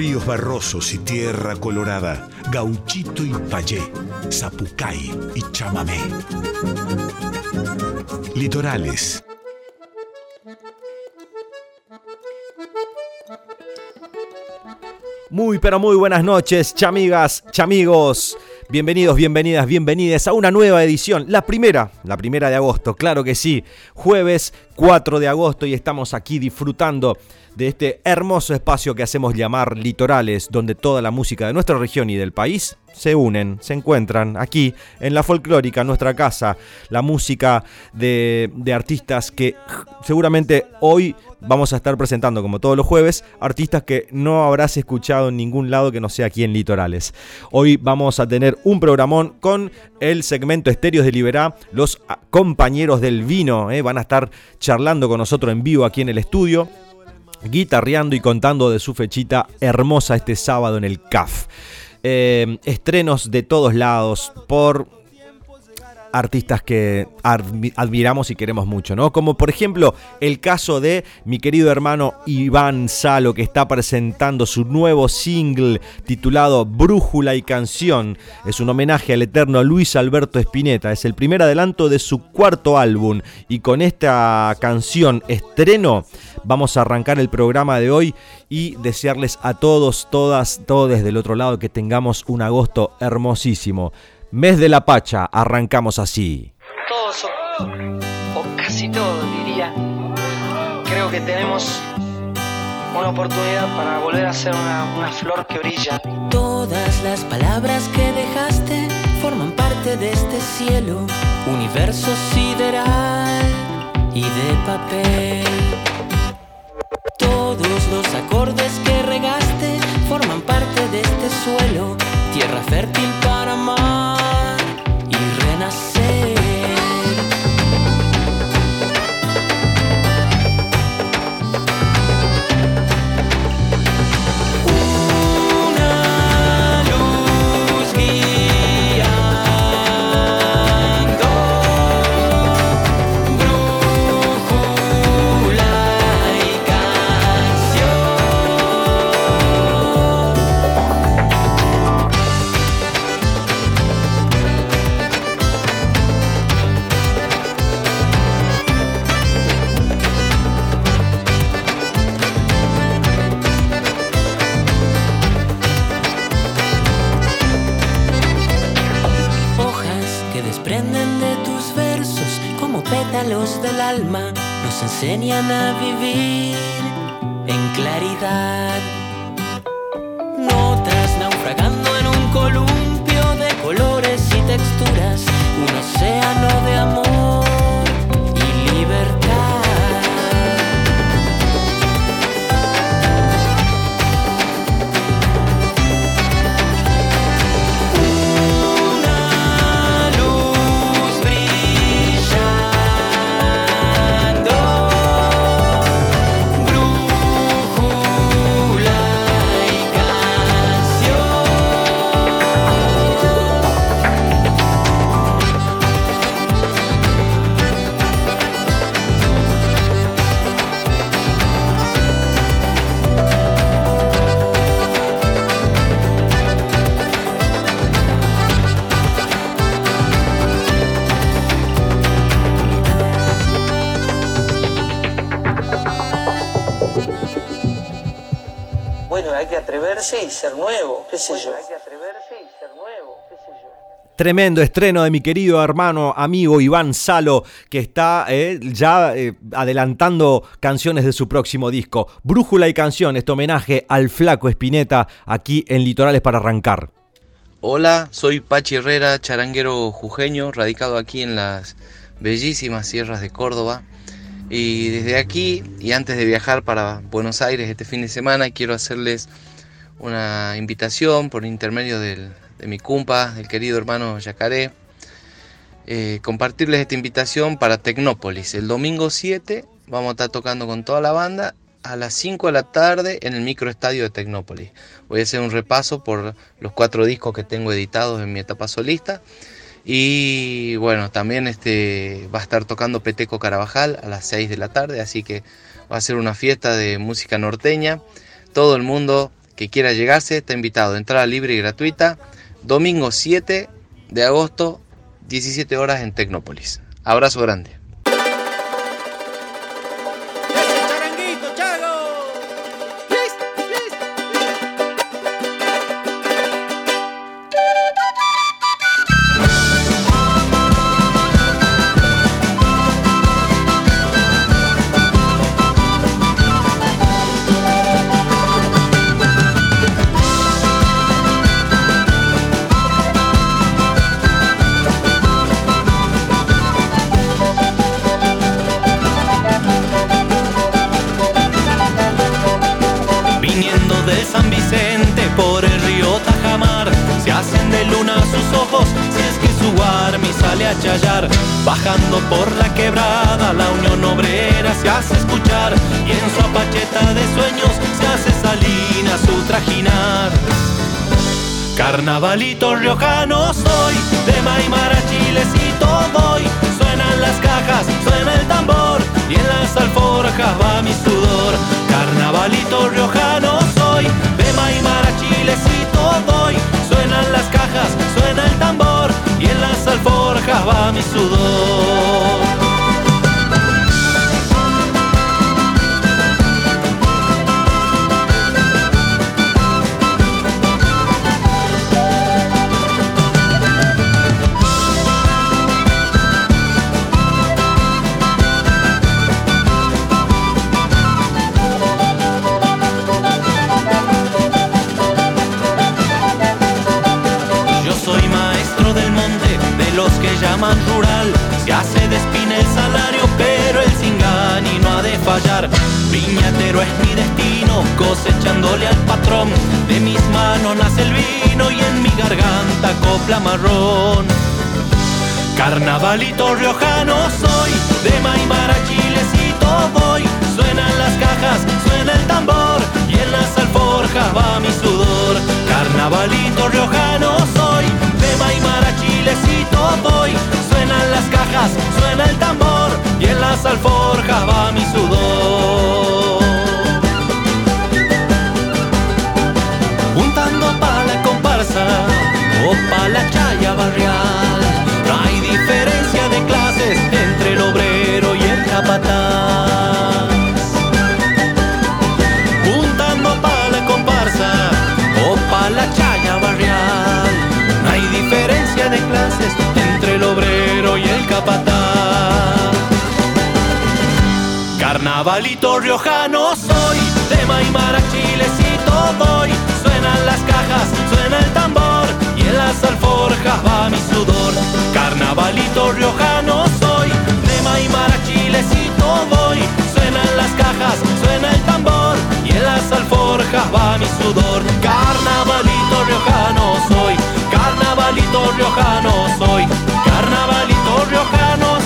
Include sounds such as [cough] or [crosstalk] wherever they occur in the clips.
Ríos barrosos y tierra colorada, gauchito y payé, zapucay y chamamé. Litorales. Muy pero muy buenas noches, chamigas, chamigos. Bienvenidos, bienvenidas, bienvenidas a una nueva edición, la primera, la primera de agosto, claro que sí, jueves 4 de agosto y estamos aquí disfrutando de este hermoso espacio que hacemos llamar Litorales, donde toda la música de nuestra región y del país se unen, se encuentran aquí en la folclórica, nuestra casa, la música de, de artistas que seguramente hoy vamos a estar presentando, como todos los jueves, artistas que no habrás escuchado en ningún lado que no sea aquí en Litorales. Hoy vamos a tener un programón con el segmento Estéreos de Liberá, los compañeros del vino, ¿eh? van a estar charlando con nosotros en vivo aquí en el estudio guitarreando y contando de su fechita hermosa este sábado en el CAF. Eh, estrenos de todos lados por artistas que admiramos y queremos mucho, ¿no? Como por ejemplo el caso de mi querido hermano Iván Salo, que está presentando su nuevo single titulado Brújula y Canción. Es un homenaje al eterno Luis Alberto Spinetta. Es el primer adelanto de su cuarto álbum. Y con esta canción estreno vamos a arrancar el programa de hoy y desearles a todos, todas, todos desde el otro lado que tengamos un agosto hermosísimo. Mes de la Pacha, arrancamos así. Todos, o, casi todos diría, creo que tenemos una oportunidad para volver a ser una, una flor que brilla. Todas las palabras que dejaste forman parte de este cielo, universo sideral y de papel. Todos los acordes que regaste forman parte de este suelo, tierra fértil para amar. Enseñan a vivir en claridad. Tremendo estreno de mi querido hermano, amigo Iván Salo, que está eh, ya eh, adelantando canciones de su próximo disco. Brújula y canción, este homenaje al flaco Espineta aquí en Litorales para arrancar. Hola, soy Pachi Herrera, charanguero jujeño, radicado aquí en las bellísimas sierras de Córdoba. Y desde aquí, y antes de viajar para Buenos Aires este fin de semana, quiero hacerles una invitación por intermedio de mi cumpa, el querido hermano Yacaré, eh, compartirles esta invitación para Tecnópolis. El domingo 7 vamos a estar tocando con toda la banda a las 5 de la tarde en el microestadio de Tecnópolis. Voy a hacer un repaso por los cuatro discos que tengo editados en mi etapa solista. Y bueno, también este, va a estar tocando Peteco Carabajal a las 6 de la tarde, así que va a ser una fiesta de música norteña. Todo el mundo que quiera llegarse está invitado. Entrada libre y gratuita. Domingo 7 de agosto, 17 horas en Tecnópolis. Abrazo grande. Carnavalito riojano soy, de Maimara chilecito voy. Suenan las cajas, suena el tambor y en las alforjas va mi sudor. Carnavalito riojano soy, de Maimara chilecito voy suenan las cajas, suena el tambor y en las alforjas va mi sudor. Pa' la chaya barrial, no hay diferencia de clases entre el obrero y el capataz. Juntando pa' la comparsa o pa' la chaya barrial, no hay diferencia de clases entre el obrero y el capataz. Carnavalito riojano soy, de Maimara chilecito voy. Alforjas va mi sudor. Carnavalito riojano soy, de Maimara chilecito voy. Suenan las cajas, suena el tambor y en las alforjas va mi sudor. Carnavalito riojano soy, carnavalito riojano soy carnavalito riojano soy.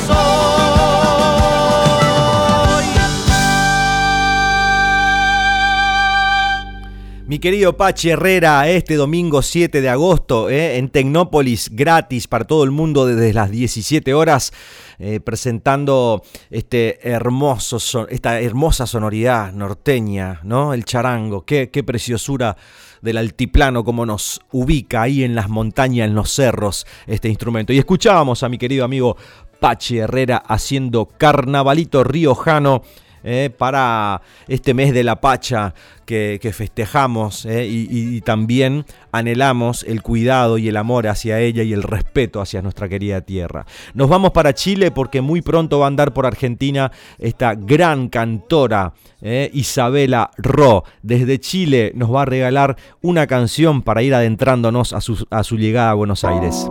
Querido Pachi Herrera, este domingo 7 de agosto eh, en Tecnópolis, gratis para todo el mundo desde las 17 horas, eh, presentando este hermoso, esta hermosa sonoridad norteña, ¿no? El charango, qué, qué preciosura del altiplano, como nos ubica ahí en las montañas, en los cerros, este instrumento. Y escuchábamos a mi querido amigo Pachi Herrera haciendo Carnavalito Riojano. Eh, para este mes de la Pacha que, festejamos eh, y, también anhelamos el cuidado y el amor hacia ella y el respeto hacia nuestra querida tierra. Nos vamos para Chile porque muy pronto va a andar por Argentina esta gran cantora eh, Isabela Ro. Desde Chile nos va a regalar una canción para ir adentrándonos a su, a su llegada a Buenos Aires.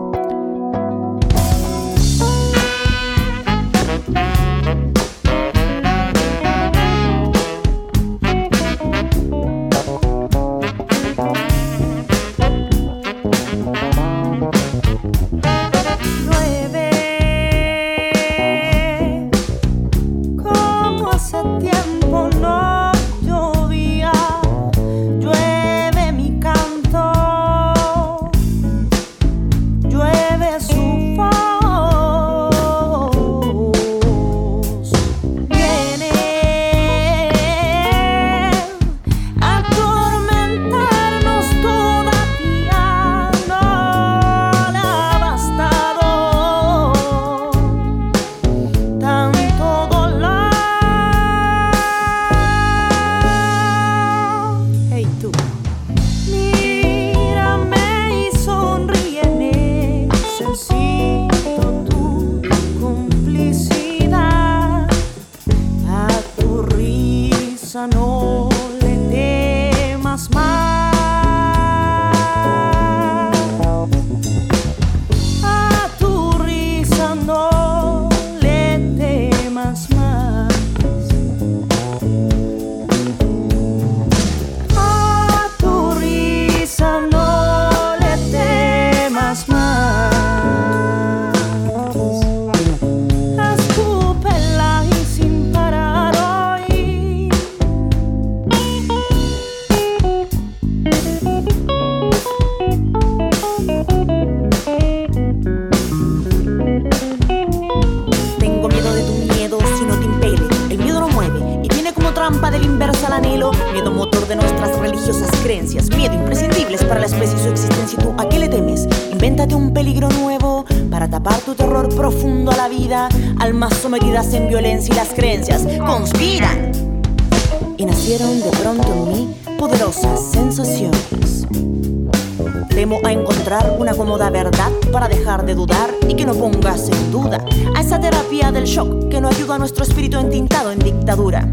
Encontrar una cómoda verdad para dejar de dudar y que no pongas en duda a esa terapia del shock que no ayuda a nuestro espíritu entintado en dictadura.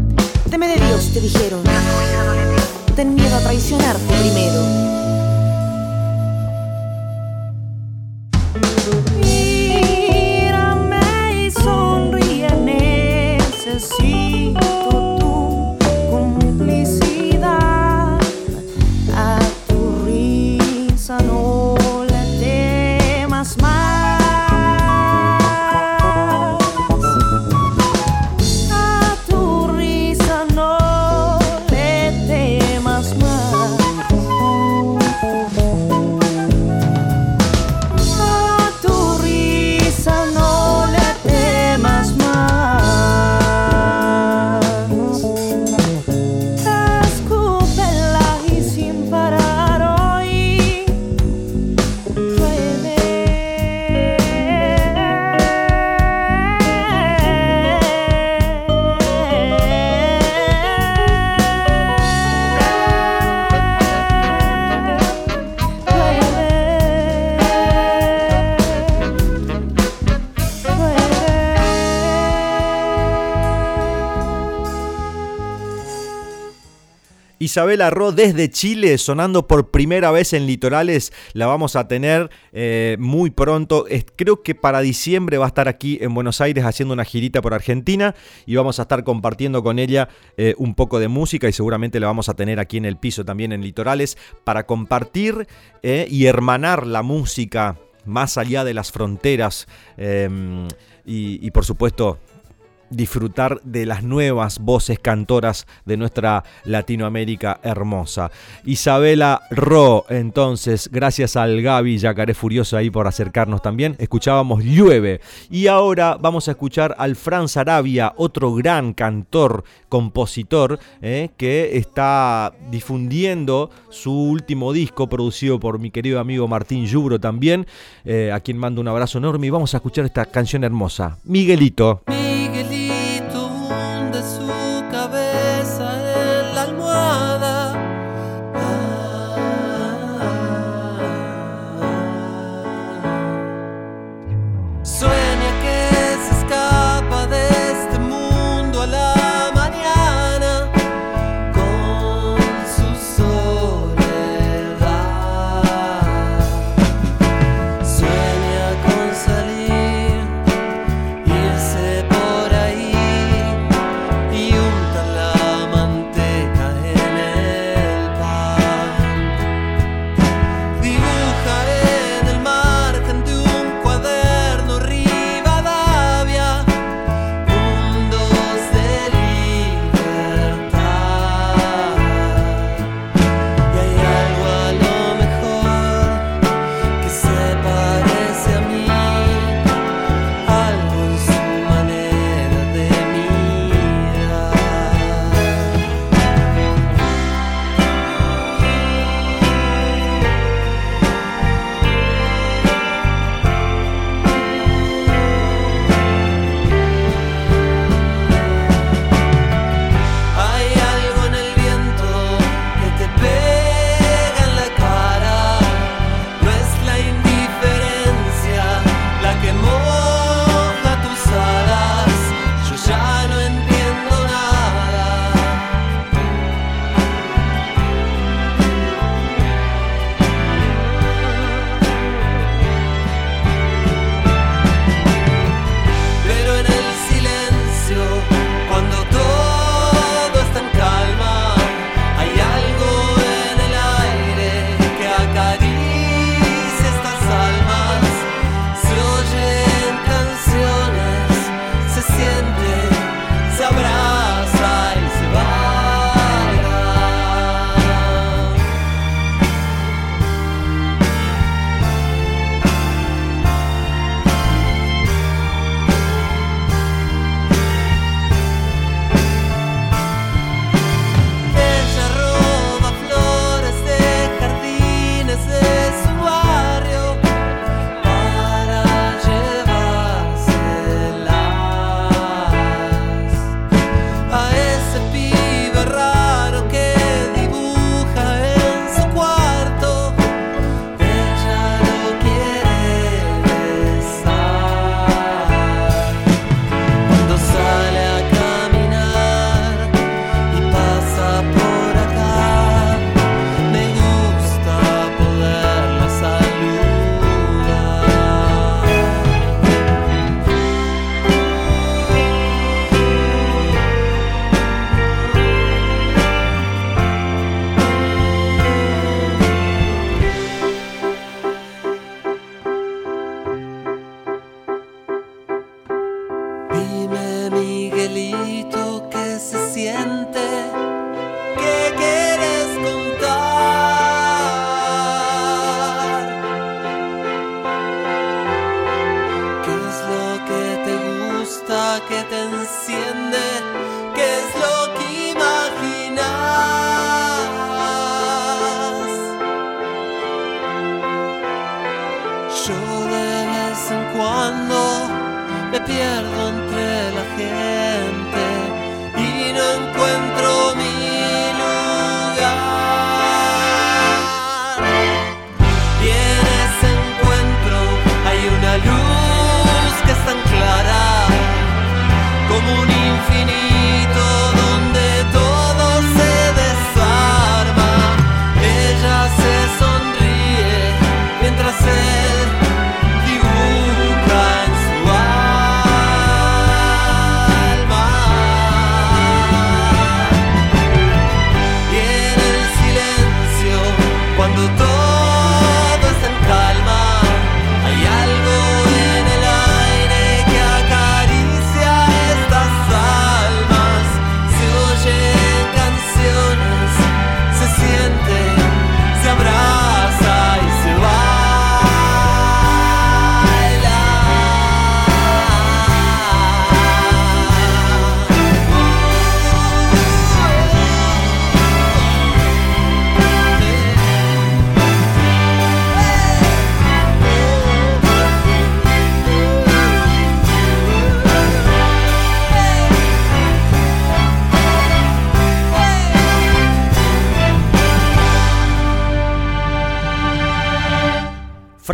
Teme de Dios, te dijeron. Ten miedo a traicionarte primero. Isabel Arro desde Chile, sonando por primera vez en Litorales. La vamos a tener eh, muy pronto. creo que para diciembre va a estar aquí en Buenos Aires haciendo una girita por Argentina y vamos a estar compartiendo con ella eh, un poco de música y seguramente la vamos a tener aquí en el piso también en Litorales para compartir eh, y hermanar la música más allá de las fronteras y por supuesto disfrutar de las nuevas voces cantoras de nuestra Latinoamérica hermosa. Isabela Ro, entonces, gracias al Gaby Yacaré Furioso ahí por acercarnos también, escuchábamos Llueve. Y ahora vamos a escuchar al Franz Arabia, otro gran cantor, compositor, eh, que está difundiendo su último disco producido por mi querido amigo Martín Yubro también, eh, a quien mando un abrazo enorme y vamos a escuchar esta canción hermosa, Miguelito.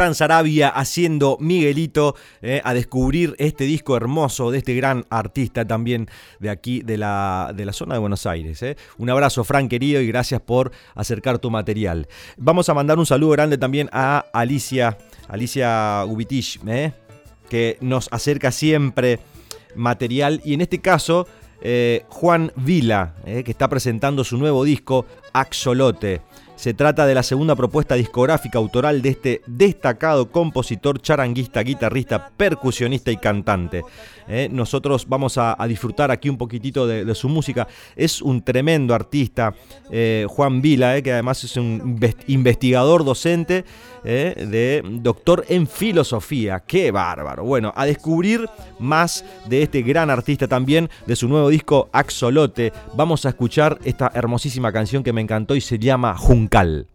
Franz Arabia haciendo Miguelito eh, a descubrir este disco hermoso de este gran artista también de aquí, de la, de la zona de Buenos Aires. eh. Un abrazo, Fran querido, y gracias por acercar tu material. Vamos a mandar un saludo grande también a Alicia, Alicia Ubitich, eh, que nos acerca siempre material y en este caso eh, Juan Vila, que está presentando su nuevo disco Axolote. Se trata de la segunda propuesta discográfica autoral de este destacado compositor, charanguista, guitarrista, percusionista y cantante. Eh, nosotros vamos a, disfrutar aquí un poquitito de, su música. Es un tremendo artista, eh, Juan Vila, eh, que además es un inves- investigador docente, de doctor en filosofía. ¡Qué bárbaro! Bueno, a descubrir más de este gran artista también, de su nuevo disco Axolote. Vamos a escuchar esta hermosísima canción que me encantó y se llama Juncal.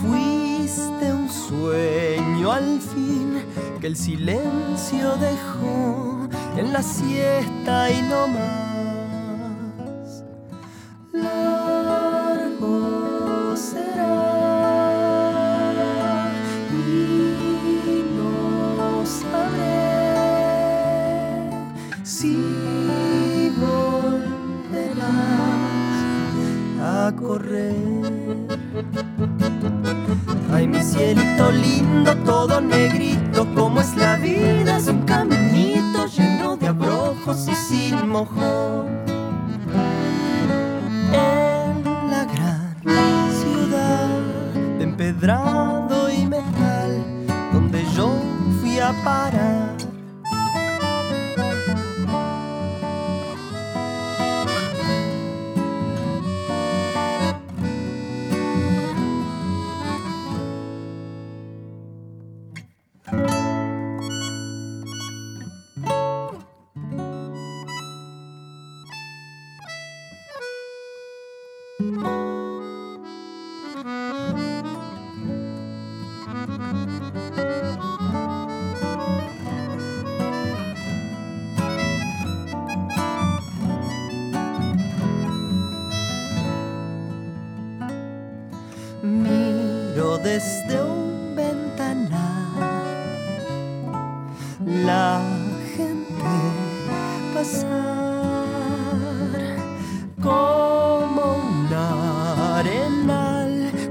Fuiste un sueño al fin que el silencio dejó en la siesta y no más.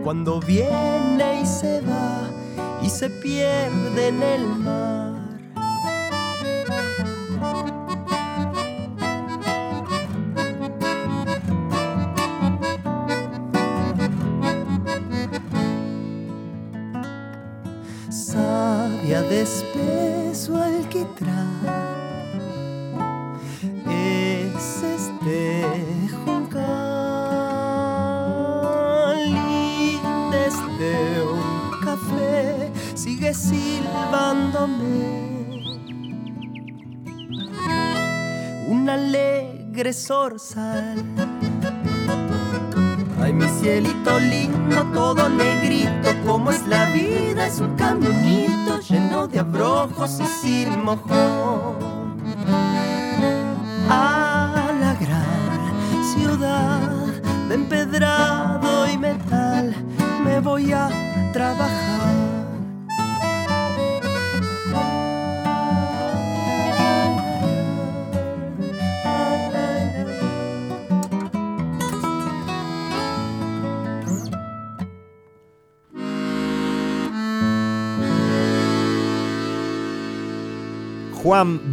Cuando viene y se va y se pierde en el mar. Ay, mi cielito lindo, todo negrito, como es la vida, es un caminito lleno de abrojos y sin mojón.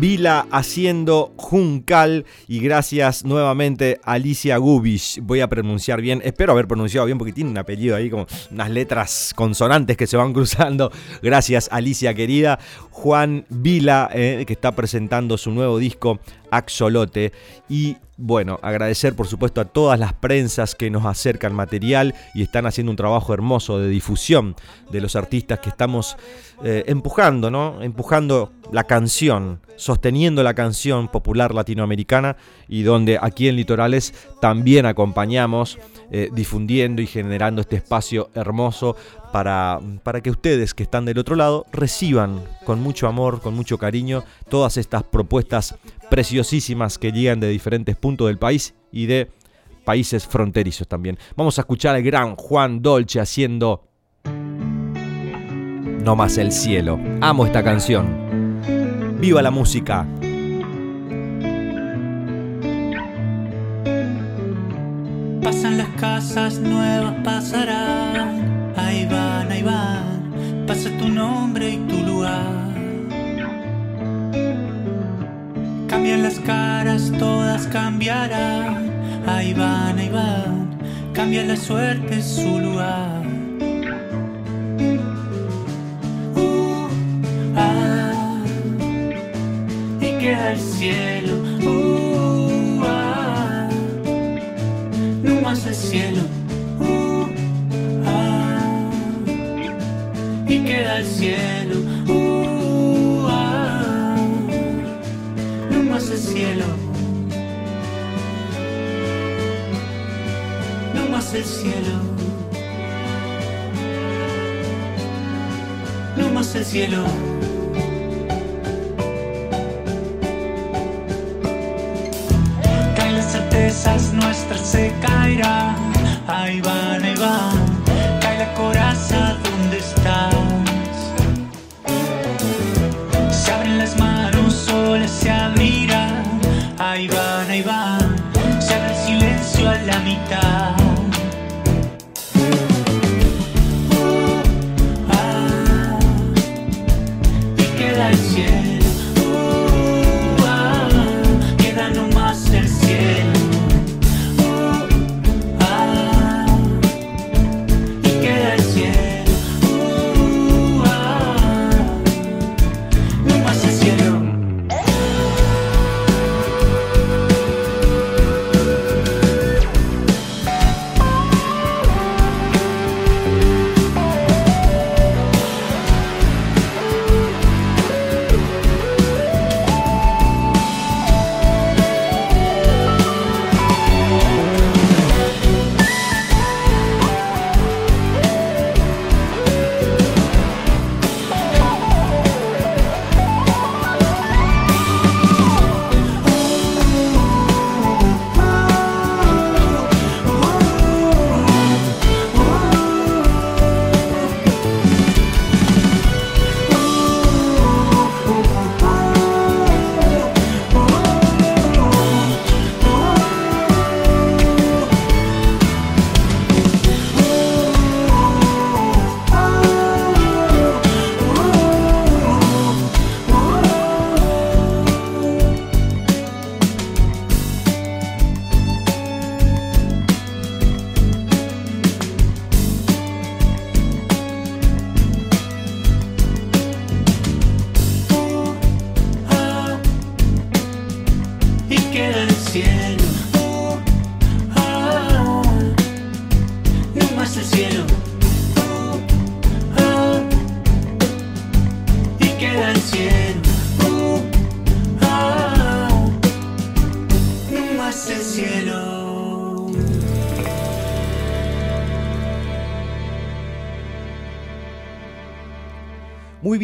Vila haciendo Juncal y gracias nuevamente Alicia Gubish. Voy a pronunciar bien, espero haber pronunciado bien porque tiene un apellido ahí como unas letras consonantes que se van [laughs] cruzando. Gracias Alicia querida. Juan Vila eh, que está presentando su nuevo disco Axolote y bueno, agradecer por supuesto a todas las prensas que nos acercan material y están haciendo un trabajo hermoso de difusión de los artistas que estamos eh, empujando, ¿no? Empujando la canción, sosteniendo la canción popular latinoamericana y donde aquí en Litorales también acompañamos eh, difundiendo y generando este espacio hermoso para, para que ustedes que están del otro lado reciban con mucho amor, con mucho cariño, todas estas propuestas preciosísimas que llegan de diferentes puntos del país y de países fronterizos también. Vamos a escuchar al gran Juan Dolce haciendo No más el cielo. Amo esta canción. Viva la música. Pasan las casas nuevas, pasarán. Ahí van, ahí van. Pasa tu nombre y tu lugar. Cambian las caras, todas cambiarán. Ahí van, ahí van. Cambia la suerte, su lugar. Uh, ah, y queda el cielo. Uh, ah, no más el cielo. Uh, ah, y queda el cielo. Cielo. No más el cielo. No más el cielo. Caen las certezas nuestras se caerán. Ahí van, ahí van. Cae la coraza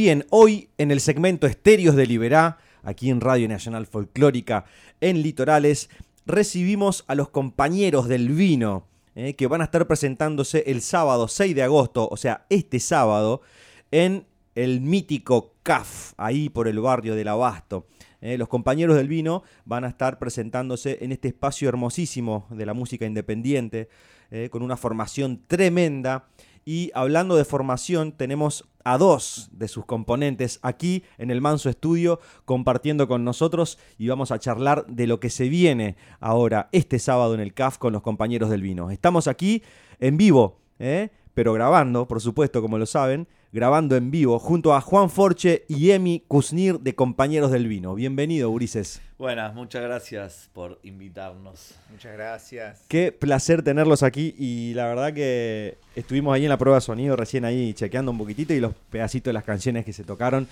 bien, hoy en el segmento Estéreos de Liberá, aquí en Radio Nacional Folclórica, en Litorales, recibimos a los compañeros del vino, eh, que van a estar presentándose el sábado 6 de agosto, o sea, este sábado, en el mítico CAF, ahí por el barrio del Abasto. Eh, los compañeros del vino van a estar presentándose en este espacio hermosísimo de la música independiente, eh, con una formación tremenda. Y hablando de formación, tenemos a dos de sus componentes aquí en el Manso Estudio compartiendo con nosotros y vamos a charlar de lo que se viene ahora este sábado en el CAF con los compañeros del vino. Estamos aquí en vivo, ¿eh? pero grabando, por supuesto, como lo saben, grabando en vivo junto a Juan Forche y Emi Kuznir de Compañeros del Vino. Bienvenido, Ulises. Buenas, muchas gracias por invitarnos. Muchas gracias. Qué placer tenerlos aquí y la verdad que estuvimos ahí en la prueba de sonido recién ahí chequeando un poquitito y los pedacitos de las canciones que se tocaron.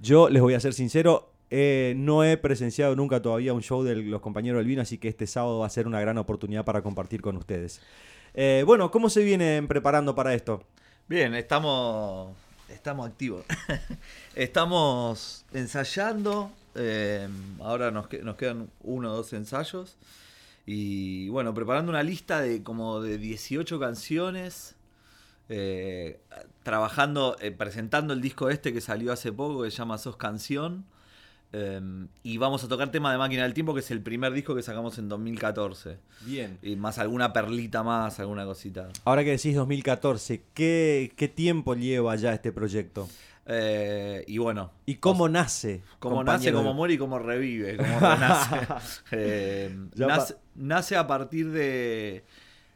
Yo les voy a ser sincero, eh, no he presenciado nunca todavía un show de los compañeros del vino, así que este sábado va a ser una gran oportunidad para compartir con ustedes. Eh, bueno, ¿cómo se vienen preparando para esto? Bien, estamos, estamos activos. [laughs] estamos ensayando. eh, ahora nos, nos quedan uno o dos ensayos. Y bueno, preparando una lista de como de 18 canciones. eh, trabajando, eh, presentando el disco este que salió hace poco, que se llama Sos Canción. Eh, y vamos a tocar tema de Máquina del Tiempo, que es el primer disco que sacamos en 2014. Bien. Y más alguna perlita más, alguna cosita. Ahora que decís 2014, ¿qué, qué tiempo lleva ya este proyecto? Eh, y bueno. ¿Y cómo nace? Cómo compañero nace, cómo muere y cómo revive. Cómo. [laughs] Eh, nace, nace a partir de.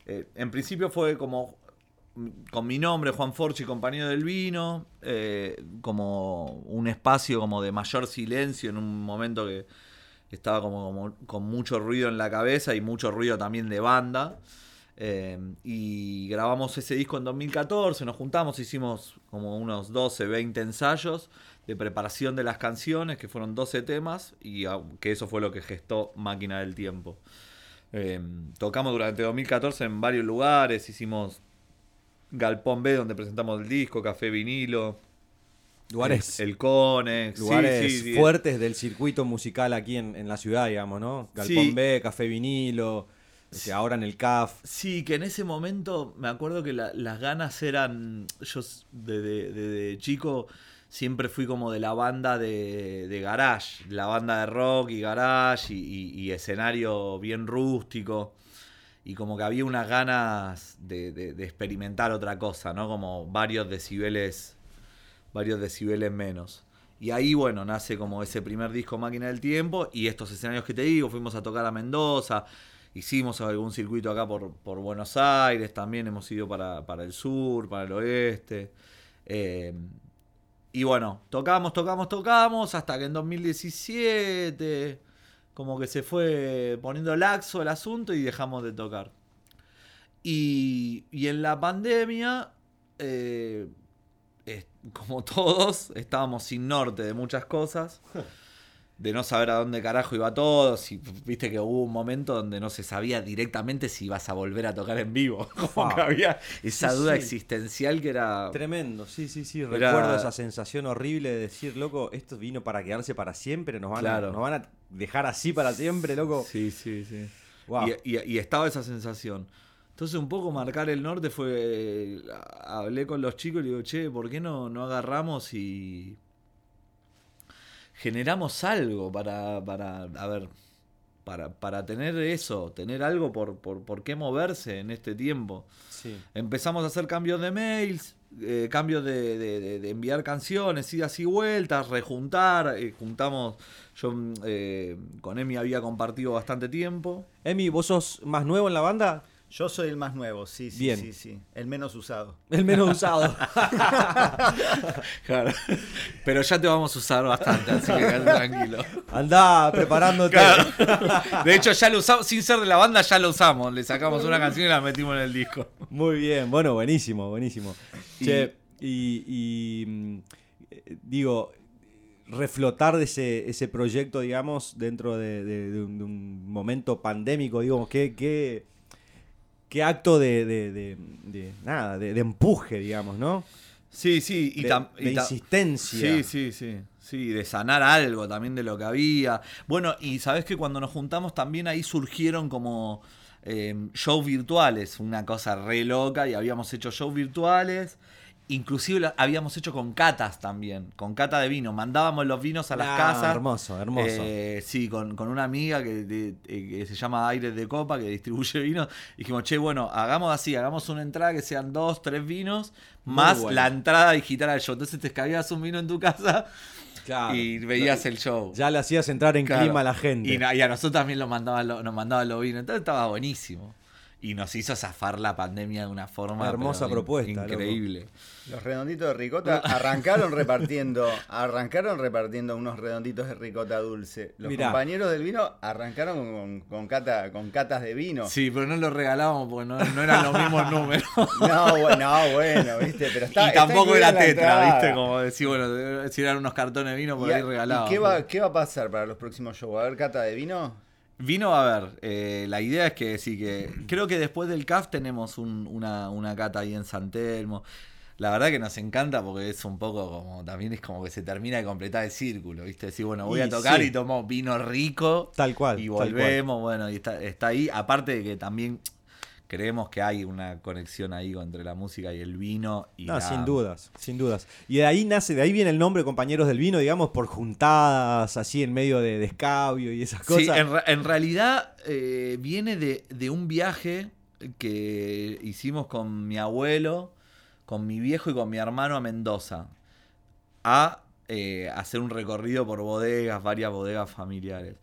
eh, en principio fue como. Con mi nombre, Juan Forchi, compañero del vino. eh, como un espacio como de mayor silencio en un momento que estaba como, con mucho ruido en la cabeza y mucho ruido también de banda. Eh, y grabamos ese disco en 2014, nos juntamos, hicimos como unos 12, 20 ensayos de preparación de las canciones, que fueron 12 temas, y que eso fue lo que gestó Máquina del Tiempo. Eh, tocamos durante 2014 en varios lugares, hicimos Galpón B, donde presentamos el disco, Café Vinilo, Lugares, El, el Conex, lugares sí, sí. fuertes del circuito musical aquí en, en la ciudad, digamos, ¿no? Galpón. B, Café Vinilo, este, ahora en el CAF. Sí, que en ese momento me acuerdo que la- las ganas eran. Yo s- de, de- de- de chico siempre fui como de la banda de, de garage, la banda de rock y garage y, y- y escenario bien rústico. Y como que había unas ganas de, de- experimentar otra cosa, ¿no? Como varios decibeles, varios decibeles menos. Y ahí, bueno, nace como ese primer disco Máquina del Tiempo y estos escenarios que te digo, fuimos a tocar a Mendoza, hicimos algún circuito acá por, por Buenos Aires, también hemos ido para, para el sur, para el oeste. Eh, y bueno, tocamos, tocamos, tocamos, hasta que en 2017 como que se fue poniendo laxo el asunto y dejamos de tocar. Y, y en la pandemia, eh, es- como [laughs] todos, estábamos sin norte de muchas cosas. De no saber a dónde carajo iba todo. Si, viste que hubo un momento donde no se sabía directamente si ibas a volver a tocar en vivo. [laughs] Como que había esa Sí, duda sí. existencial que era. Tremendo, sí, sí, sí. Era- Recuerdo esa sensación horrible de decir, loco, esto vino para quedarse para siempre, nos van, Claro. a, nos van a dejar así para siempre, loco. Sí, sí, sí. Wow. Y, y- y estaba esa sensación. Entonces un poco marcar el norte fue... Hablé con los chicos y digo, che, ¿por qué no, no agarramos y generamos algo para, para a ver, para, para tener eso, tener algo por, por, por qué moverse en este tiempo? Sí. Empezamos a hacer cambios de mails, eh, cambios de, de- de- de enviar canciones, idas y vueltas, rejuntar. eh, juntamos, yo mm, eh, con Emi había compartido bastante tiempo. Emi, ¿vos sos más nuevo en la banda? Yo soy el más nuevo, sí, sí, Bien. sí, sí. El menos usado. El menos usado. [laughs] Claro. Pero ya te vamos a usar bastante, así que quédate tranquilo. Andá preparándote. Claro. De hecho, ya lo usamos, sin ser de la banda, ya lo usamos. Le sacamos una canción y la metimos en el disco. Muy bien, bueno, buenísimo, buenísimo. Y- Che, y, y, mm, eh, digo, reflotar de ese, ese proyecto, digamos, dentro de, de- de un, de un momento pandémico, digamos, qué, qué, qué acto de, nada, de, empuje, digamos, ¿no? Sí, sí, y, De- tam- de y tam- insistencia. Sí, sí, sí. Sí, de sanar algo también de lo que había. Bueno, y sabes que cuando nos juntamos también ahí surgieron como eh, shows virtuales, una cosa re loca, y habíamos hecho shows virtuales. Inclusive lo habíamos hecho con catas también, con cata de vino. Mandábamos los vinos a las Ah, casas. hermoso, hermoso. Eh, sí, con, con una amiga que, de- eh, que se llama Aires de Copa, que distribuye [laughs] vinos. Dijimos, che, bueno, hagamos así, hagamos una entrada que sean dos, tres vinos, más bueno. la entrada digital al show. Entonces te escabías un vino en tu casa [laughs] Claro. y veías el show. Ya le hacías entrar en Claro. clima a la gente. Y, y a nosotros también lo mandaban lo- nos mandaban los vinos. Entonces estaba buenísimo. Y nos hizo zafar la pandemia de una forma Hermosa propuesta, loco. Increíble. Los redonditos de ricota arrancaron repartiendo, [laughs] arrancaron repartiendo unos redonditos de ricota dulce. Los Mirá. compañeros del vino arrancaron con, con, cata, con catas de vino. Sí, pero no lo regalábamos porque no, no eran los mismos [laughs] números. No, bueno, no, bueno, viste, pero está. y está tampoco incluido era tetra, entrada. ¿viste? Como decir, bueno, si eran unos cartones de vino por ¿Y, ahí regalados. ¿y qué, va, qué va a pasar para los próximos shows? ¿Va a haber cata de vino? Vino a ver, eh, la idea es que sí, que creo que después del CAF tenemos un- una, una cata ahí en San Telmo. La verdad que nos encanta porque es un poco como, también es como que se termina de completar el círculo, ¿viste? Decir, bueno, voy Y a tocar sí. y tomo vino rico Tal cual. y cual. volvemos, bueno, y está, está ahí. Aparte de que también creemos que hay una conexión ahí entre la música y el vino. Y No, la- sin dudas, sin dudas. Y de ahí nace, de ahí viene el nombre Compañeros del Vino, digamos, por juntadas, así en medio de, de escabio y esas cosas. Sí, en realidad eh, viene de, de un viaje que hicimos con mi abuelo, con mi viejo y con mi hermano a Mendoza. A eh, hacer un recorrido por bodegas, varias bodegas familiares.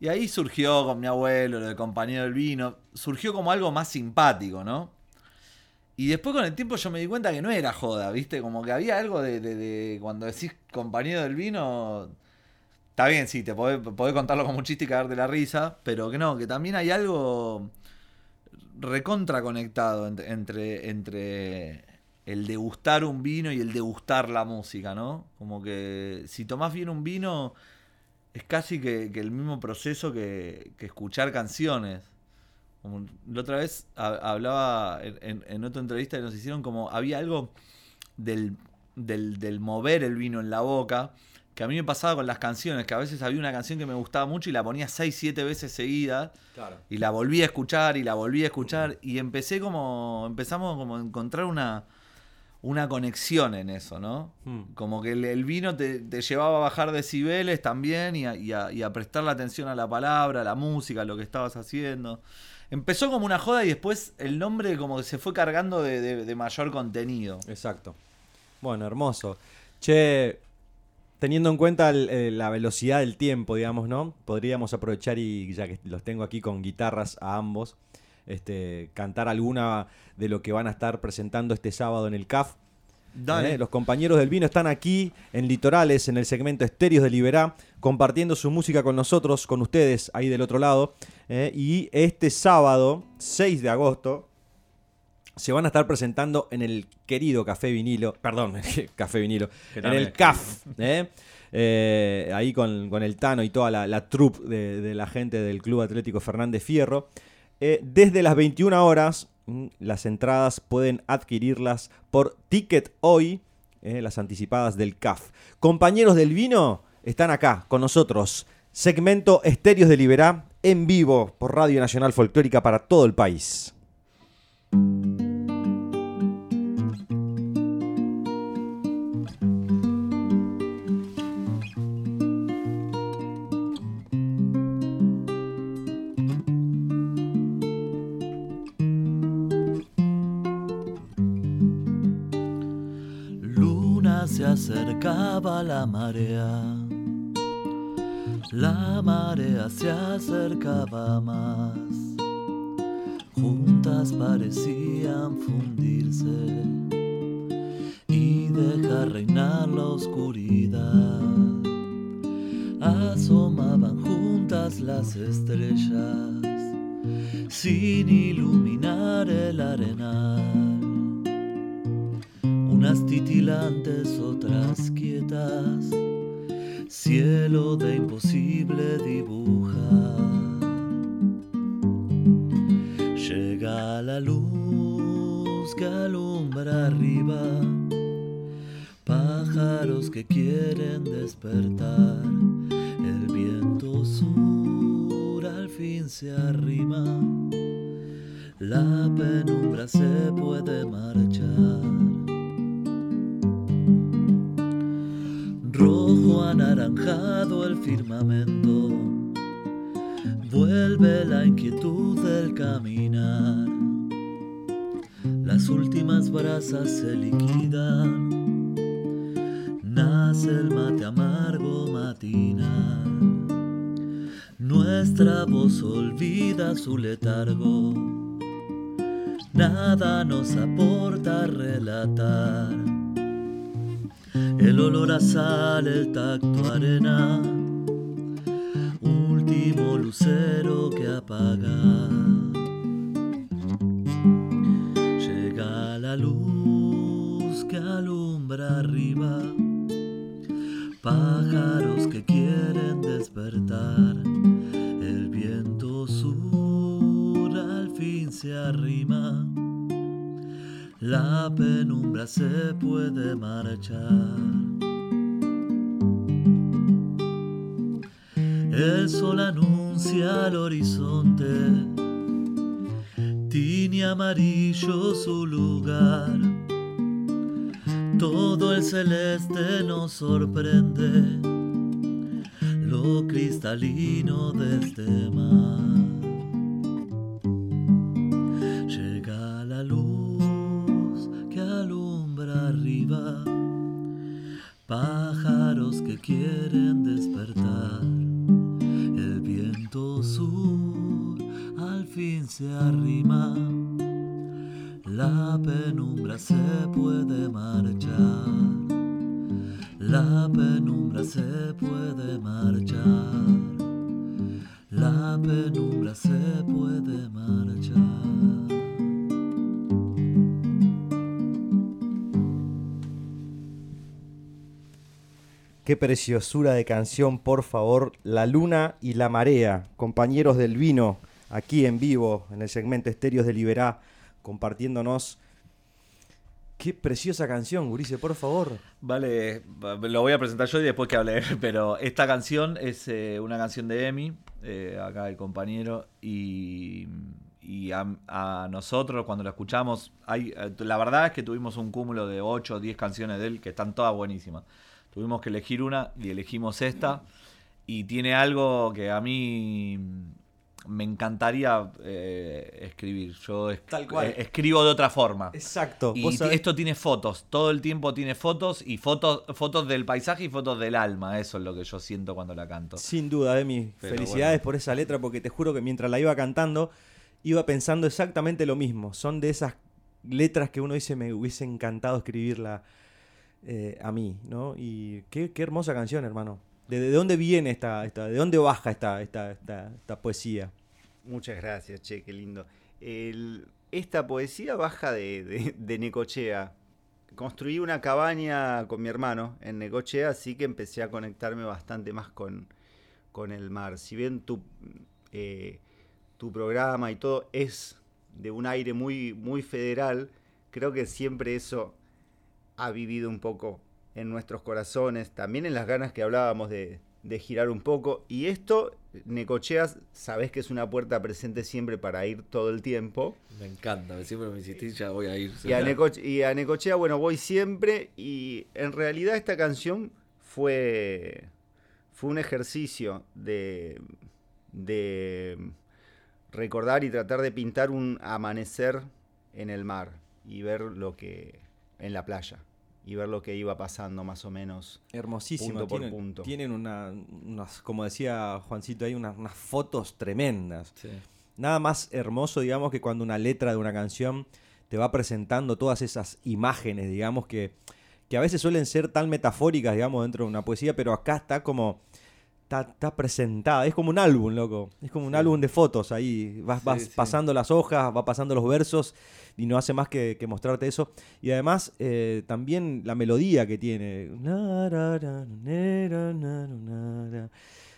Y ahí surgió con mi abuelo, lo de compañero del vino, surgió como algo más simpático, ¿no? Y después con el tiempo yo me di cuenta que no era joda, ¿viste? Como que había algo de, de- cuando decís compañero del vino, Está bien, sí, te podés, podés contarlo como un chiste y cagarte la risa, pero que no, que también hay algo recontra conectado entre, entre, entre el degustar un vino y el degustar la música, ¿no? Como que si tomás bien un vino, es casi que, que el mismo proceso que, que escuchar canciones. Como la otra vez ha- hablaba en, en- en otra entrevista que nos hicieron como había algo del, del, del mover el vino en la boca que a mí me pasaba con las canciones, que a veces había una canción que me gustaba mucho y la ponía 6, 7 veces seguida Claro. y la volví a escuchar y la volví a escuchar y empecé como empezamos como a encontrar una una conexión en eso, ¿no? Hmm. Como que el, el vino te, te llevaba a bajar decibeles también y a, y a- y atención a la palabra, a la música, a lo que estabas haciendo. Empezó como una joda y después el nombre como que se fue cargando de, de- de mayor contenido. Exacto. Bueno, hermoso. Che, teniendo en cuenta el- eh, la velocidad del tiempo, digamos, ¿no? Podríamos aprovechar y ya que los tengo aquí con guitarras a ambos, este, cantar alguna de lo que van a estar presentando este sábado en el CAF. Dale. ¿eh? Los compañeros del vino están aquí en Litorales, en el segmento Estéreos de Liberá, compartiendo su música con nosotros, con ustedes, ahí del otro lado. ¿eh? Y este sábado, 6 de agosto, se van a estar presentando en el querido Café Vinilo, perdón, [laughs] Café Vinilo, en el CAF, ¿eh? Eh, ahí con, con el Tano y toda la, la troupe de, de la gente del Club Atlético Fernández Fierro. Eh, desde las 21 horas, mm, las entradas pueden adquirirlas por Ticket Hoy, eh, las anticipadas del CAF. Compañeros del vino, están acá con nosotros. Segmento Estéreos de Liberá en vivo por Radio Nacional Folclórica para todo el país. Anaranjado el firmamento, vuelve la inquietud del caminar. Las últimas brasas se liquidan, nace el mate amargo matinal. Nuestra voz olvida su letargo, nada nos aporta relatar el olor a sal, el tacto arena, último lucero que apaga. Llega la luz que alumbra arriba, pájaros que quieren despertar, el viento sur al fin se arrima la penumbra se puede marchar. El sol anuncia al horizonte, tiene amarillo su lugar. Todo el celeste nos sorprende, lo cristalino de este mar. Quieren despertar. El viento sur al fin se arrima, la penumbra se puede marchar. La penumbra se puede marchar. La penumbra se puede marchar. Qué preciosura de canción, por favor. La luna y la marea, compañeros del vino, aquí en vivo, en el segmento Estéreos de Liberá, compartiéndonos. Qué preciosa canción, Gurice, por favor. Vale, lo voy a presentar yo y después que hable. [laughs] Pero esta canción es eh, una canción de Emi, eh, acá el compañero, y, y a, nosotros cuando la escuchamos, hay, eh, la verdad es que tuvimos un cúmulo de 8 o 10 canciones de él que están todas buenísimas. Tuvimos que elegir una y elegimos esta. Y tiene algo que a mí me encantaría eh, escribir. Yo es- Tal cual. eh, escribo de otra forma. Exacto. Y esto tiene fotos, todo el tiempo tiene fotos y fotos, fotos del paisaje y fotos del alma. Eso es lo que yo siento cuando la canto. Sin duda, Emi. Pero Felicidades bueno. por esa letra, porque te juro que mientras la iba cantando, iba pensando exactamente lo mismo. Son de esas letras que uno dice, me hubiese encantado escribirla eh, a mí, ¿no? Y qué, qué hermosa canción, hermano. ¿De, de dónde viene esta, esta, de dónde baja esta, esta, esta, esta poesía? Muchas gracias, che, qué lindo. El- esta poesía baja de, de- de Necochea. Construí una cabaña con mi hermano en Necochea, así que empecé a conectarme bastante más con, con el mar. Si bien tu, eh, tu programa y todo es de un aire muy, muy federal, creo que siempre eso ha vivido un poco en nuestros corazones, también en las ganas que hablábamos de, de girar un poco. Y esto, Necochea, sabés que es una puerta presente siempre para ir todo el tiempo. Me encanta, siempre me insistís, ya voy a ir. Y a, Necoche- y a Necochea, bueno, voy siempre. Y en realidad esta canción fue, fue un ejercicio de, de recordar y tratar de pintar un amanecer en el mar y ver lo que en la playa y ver lo que iba pasando más o menos Hermosísimo. punto por tienen, punto. tienen una, unas, como decía Juancito, hay unas, unas fotos tremendas. Sí. Nada más hermoso, digamos, que cuando una letra de una canción te va presentando todas esas imágenes, digamos, que, que a veces suelen ser tan metafóricas, digamos, dentro de una poesía, pero acá está como está, está presentada. Es como un álbum, loco. Es como un álbum de fotos ahí. Vas, Sí, vas sí. pasando las hojas, va pasando los versos y no hace más que, que mostrarte eso. Y además, eh, también la melodía que tiene.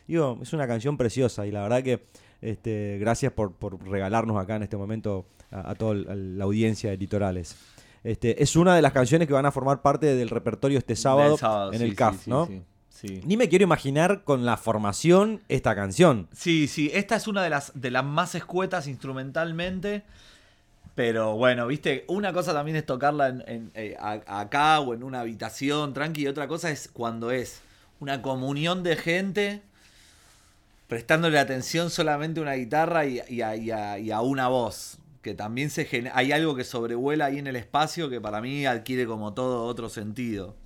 Digo, es una canción preciosa y la verdad que este, gracias por, por regalarnos acá en este momento a, a toda la audiencia de Litorales. Este, es una de las canciones que van a formar parte del repertorio este sábado, sábado, en el CAF, sí, ¿no? Sí. Ni me quiero imaginar con la formación esta canción. Sí, sí, esta es una de las, de las más escuetas instrumentalmente. Pero bueno, viste, una cosa también es tocarla en, en, eh, acá o en una habitación tranqui, y otra cosa es cuando es una comunión de gente prestándole atención solamente a una guitarra y, y a, y a- y a una voz. Que también se hay algo que sobrevuela ahí en el espacio que para mí adquiere como todo otro sentido.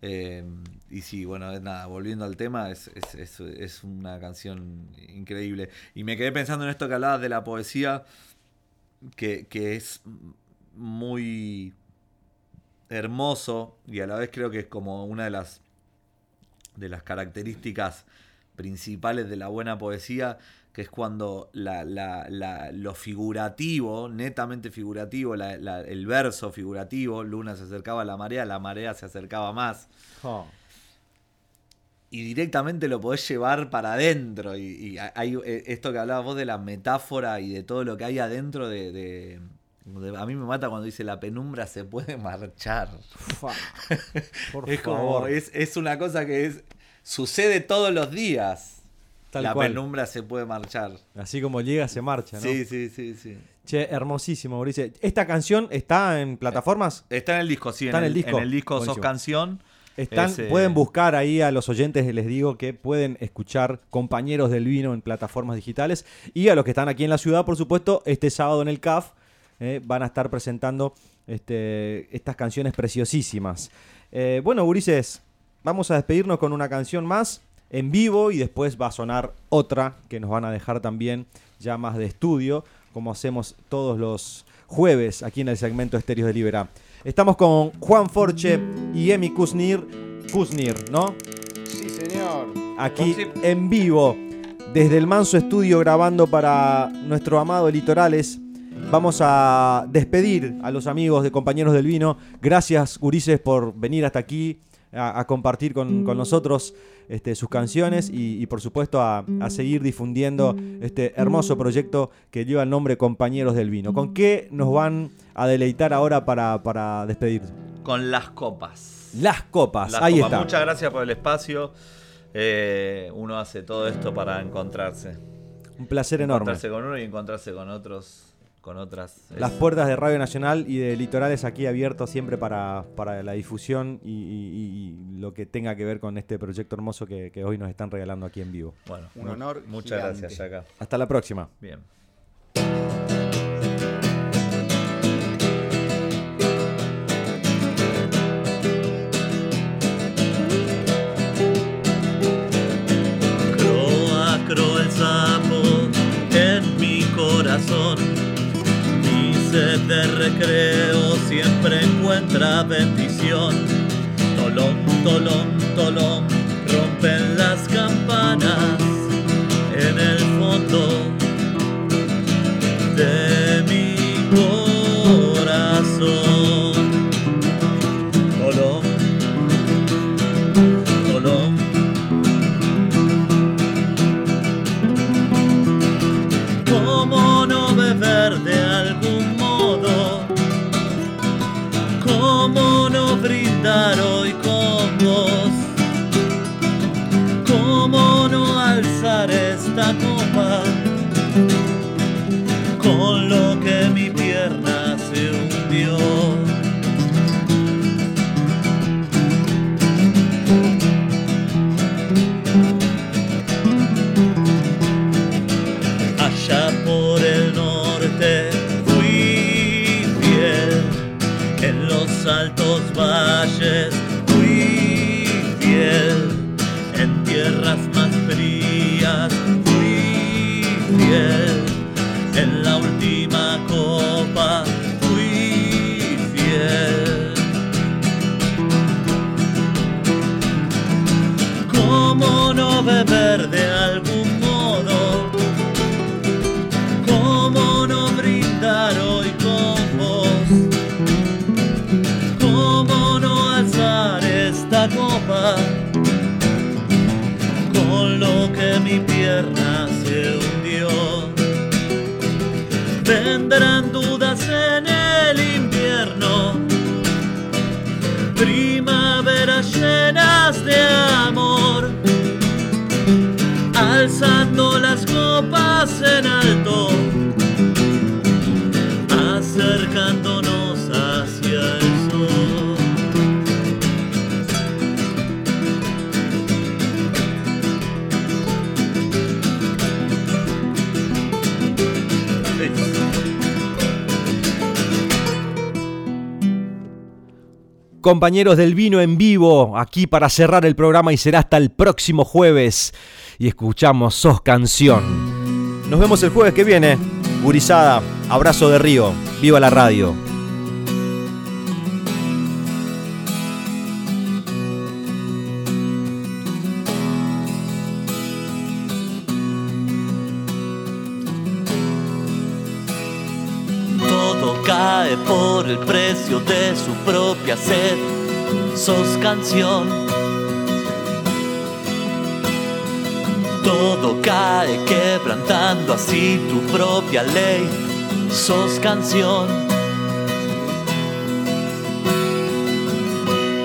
Eh, y sí, bueno, nada, volviendo al tema, es, es, es- es una canción increíble. Y me quedé pensando en esto que hablabas de la poesía, que, que es muy hermoso y a la vez creo que es como una de las, de las características principales de la buena poesía, que es cuando la, la- la- lo figurativo, netamente figurativo, el verso figurativo, Luna se acercaba a la marea, la marea se acercaba más y directamente lo podés llevar para adentro. Y, y hay eh, esto que hablabas vos de la metáfora y de todo lo que hay adentro de, A mí me mata cuando dice la penumbra se puede marchar. [laughs] Por es como, es, es una cosa que es, sucede todos los días. Tal la cual. penumbra se puede marchar. Así como llega, se marcha, ¿no? Sí, sí, sí, sí. Che, hermosísimo, Mauricio. ¿Esta canción está en plataformas? Está en el disco, sí. Está en el disco. En el disco Sos Buenísimo. Canción. Están, Es, eh, pueden buscar ahí a los oyentes, les digo que pueden escuchar compañeros del vino en plataformas digitales. Y a los que están aquí en la ciudad, por supuesto, este sábado en el CAF eh, van a estar presentando este, estas canciones preciosísimas. Eh, bueno, Gurises, vamos a despedirnos con una canción más en vivo y después va a sonar otra que nos van a dejar también ya más de estudio, como hacemos todos los jueves aquí en el segmento Estéreos de Libera. Estamos con Juan Forche y Emi Kuznir, Kuznir, ¿no? Sí, señor. Aquí en vivo, desde el Manso Estudio grabando para nuestro amado Litorales. Vamos a despedir a los amigos de Compañeros del Vino. Gracias, Gurises, por venir hasta aquí a, a compartir con, con nosotros este, sus canciones y, y, por supuesto, a, a seguir difundiendo este hermoso proyecto que lleva el nombre Compañeros del Vino. ¿Con qué nos van a deleitar ahora para, para despedir? Con las copas. Las copas, Las ahí copas. está. Muchas gracias por el espacio. Eh, uno hace todo esto para encontrarse. Un placer enorme. Encontrarse con uno y encontrarse con otros, con otras. Las Es- puertas de Radio Nacional y de Litorales aquí abiertos siempre para, para la difusión y, y- y lo que tenga que ver con este proyecto hermoso que, que hoy nos están regalando aquí en vivo. Bueno, Un honor Muchas gigante. gracias, Yaka. Hasta la próxima. Bien. Croa, croa el sapo en mi corazón. De recreo siempre encuentra bendición. Tolón, tolón, tolón, rompen las campanas en el fondo de mi corazón. ¿Cómo Just. Compañeros del vino en vivo, aquí para cerrar el programa y será hasta el próximo jueves. Y escuchamos Sos Canción. Nos vemos el jueves que viene. Gurizada, abrazo de río. Viva la radio. Cae por el precio de su propia sed. Sos canción. Todo cae quebrantando así tu propia ley. Sos canción.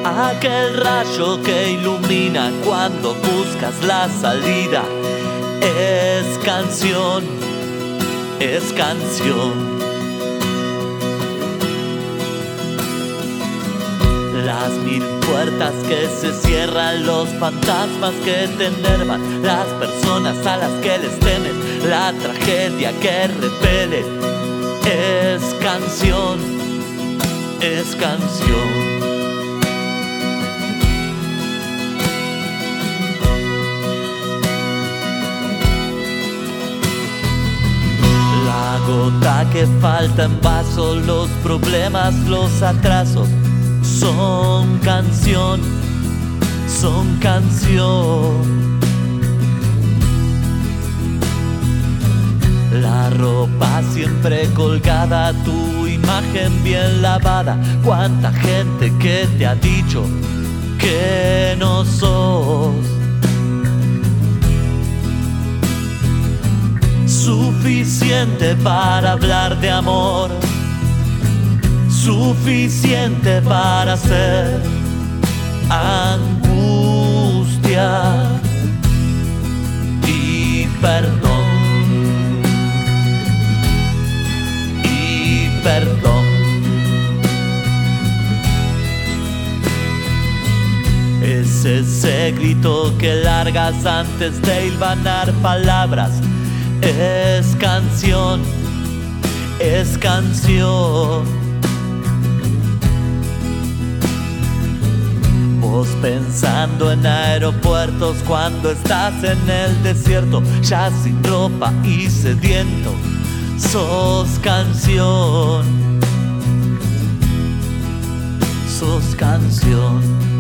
Aquel rayo que ilumina cuando buscas la salida. Es canción. Es canción. Las mil puertas que se cierran, los fantasmas que te enervan, las personas a las que les temes, la tragedia que repele. Es canción, es canción. La gota que falta en vaso, los problemas, los atrasos son canción, son canción. La ropa siempre colgada, tu imagen bien lavada. Cuánta gente que te ha dicho que no sos suficiente para hablar de amor suficiente para ser angustia y perdón. Y perdón. Es ese grito que largas antes de hilvanar palabras. Es canción. Es canción Pensando en aeropuertos cuando estás en el desierto, ya sin ropa y sediento, sos canción, sos canción.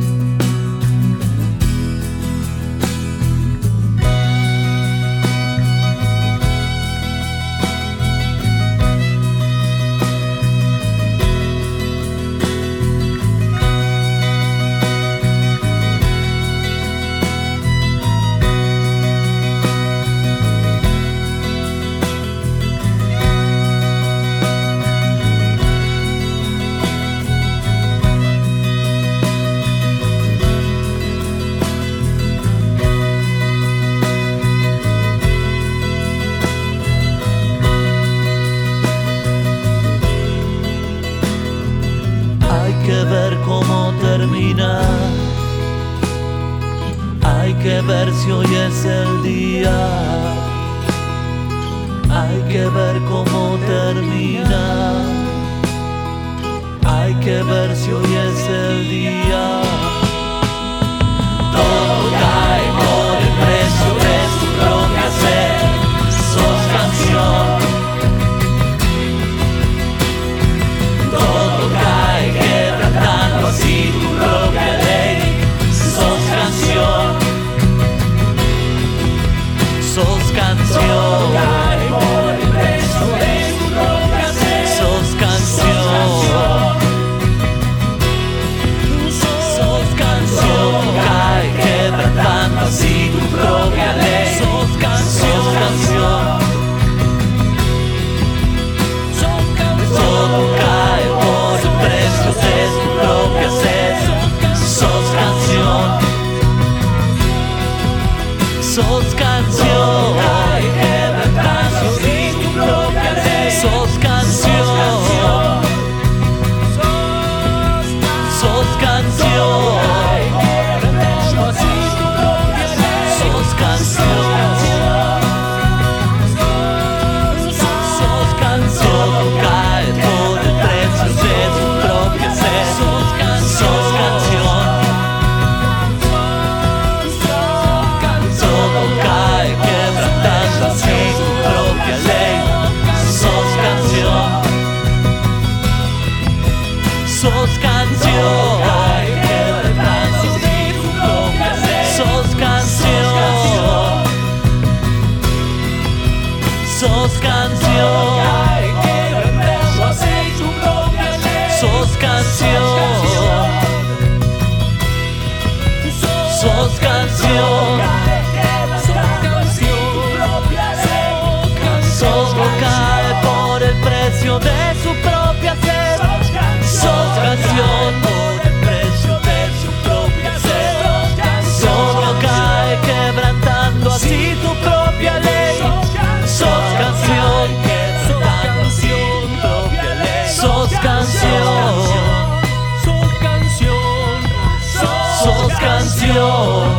Canción.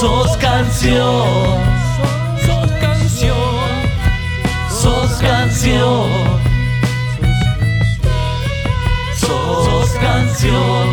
Sos canción. Sos canción. Sos canción. Sos canción.